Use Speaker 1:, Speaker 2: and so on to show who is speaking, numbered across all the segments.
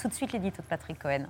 Speaker 1: Tout de suite, l'édito de Patrick Cohen.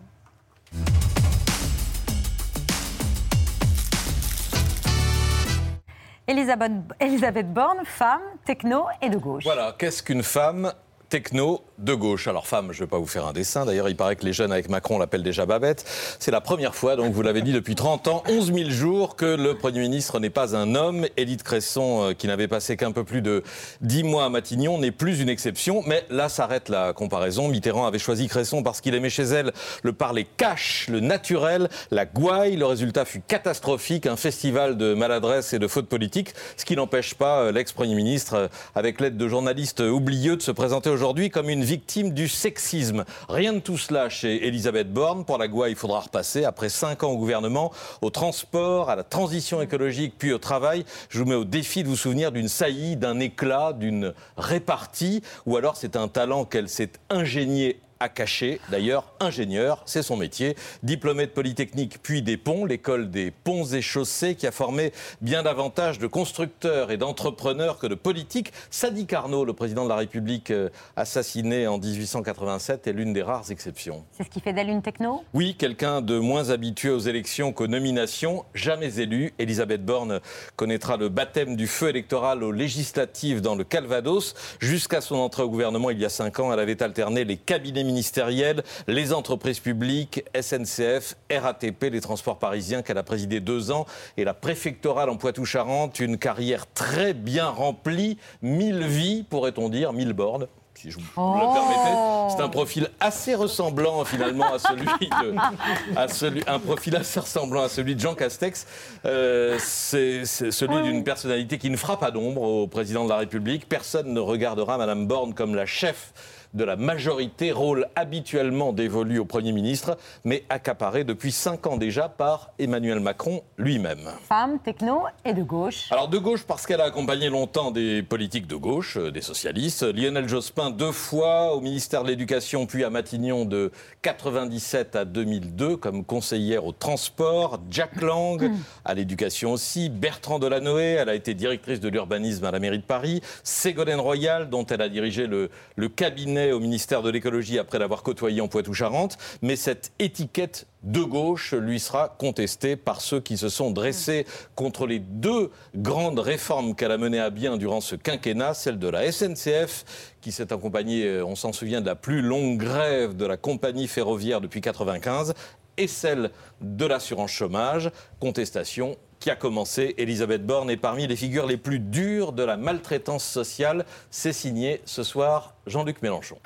Speaker 1: Elisabeth, Elisabeth Borne, femme, techno et de gauche.
Speaker 2: Voilà, qu'est-ce qu'une femme techno de gauche. Alors femme, je ne vais pas vous faire un dessin. D'ailleurs, il paraît que les jeunes avec Macron l'appellent déjà Babette. C'est la première fois, donc vous l'avez dit depuis 30 ans, 11 000 jours que le Premier ministre n'est pas un homme. Élite Cresson, euh, qui n'avait passé qu'un peu plus de 10 mois à Matignon, n'est plus une exception. Mais là s'arrête la comparaison. Mitterrand avait choisi Cresson parce qu'il aimait chez elle le parler cash, le naturel, la gouaille. Le résultat fut catastrophique, un festival de maladresse et de fautes politiques, ce qui n'empêche pas euh, l'ex-Premier ministre, euh, avec l'aide de journalistes oublieux, de se présenter aujourd'hui comme une victime du sexisme. Rien de tout cela chez Elisabeth Borne. Pour la Goua, il faudra repasser, après cinq ans au gouvernement, au transport, à la transition écologique, puis au travail. Je vous mets au défi de vous souvenir d'une saillie, d'un éclat, d'une répartie, ou alors c'est un talent qu'elle s'est ingéniée à cacher. D'ailleurs, ingénieur, c'est son métier. Diplômé de Polytechnique puis des ponts, l'école des ponts et chaussées qui a formé bien davantage de constructeurs et d'entrepreneurs que de politiques. Sadi Carnot, le président de la République euh, assassiné en 1887, est l'une des rares exceptions.
Speaker 1: C'est ce qui fait d'elle une techno?
Speaker 2: Oui, quelqu'un de moins habitué aux élections qu'aux nominations, jamais élu. Elisabeth Borne connaîtra le baptême du feu électoral aux législatives dans le Calvados. Jusqu'à son entrée au gouvernement il y a cinq ans, elle avait alterné les cabinets ministérielles, les entreprises publiques, SNCF, RATP, les transports parisiens qu'elle a présidé deux ans, et la préfectorale en Poitou-Charentes, une carrière très bien remplie, mille vies, pourrait-on dire, mille bornes si je vous le permettez. C'est un profil assez ressemblant finalement à celui de, à celui, un profil assez ressemblant à celui de Jean Castex. Euh, c'est celui d'une personnalité qui ne fera pas d'ombre au président de la République. Personne ne regardera Madame Borne comme la chef de la majorité, rôle habituellement dévolu au Premier ministre, mais accaparé depuis cinq ans déjà par Emmanuel Macron lui-même.
Speaker 1: Femme, techno et de gauche.
Speaker 2: Alors de gauche parce qu'elle a accompagné longtemps des politiques de gauche, euh, des socialistes. Lionel Jospin deux fois au ministère de l'Éducation, puis à Matignon de 97 à 2002 comme conseillère au transport. Jack Lang hmm. à l'éducation aussi. Bertrand Delanoë, elle a été directrice de l'urbanisme à la mairie de Paris. Ségolène Royal, dont elle a dirigé le, le au ministère de l'écologie après l'avoir côtoyé en Poitou-Charentes, mais cette étiquette de gauche lui sera contestée par ceux qui se sont dressés contre les deux grandes réformes qu'elle a menées à bien durant ce quinquennat, celle de la SNCF, qui s'est accompagnée, on s'en souvient, de la plus longue grève de la compagnie ferroviaire depuis 1995, et celle de l'assurance chômage, contestation qui a commencé. Elisabeth Borne est parmi les figures les plus dures de la maltraitance sociale. C'est signé ce soir Jean-Luc Mélenchon.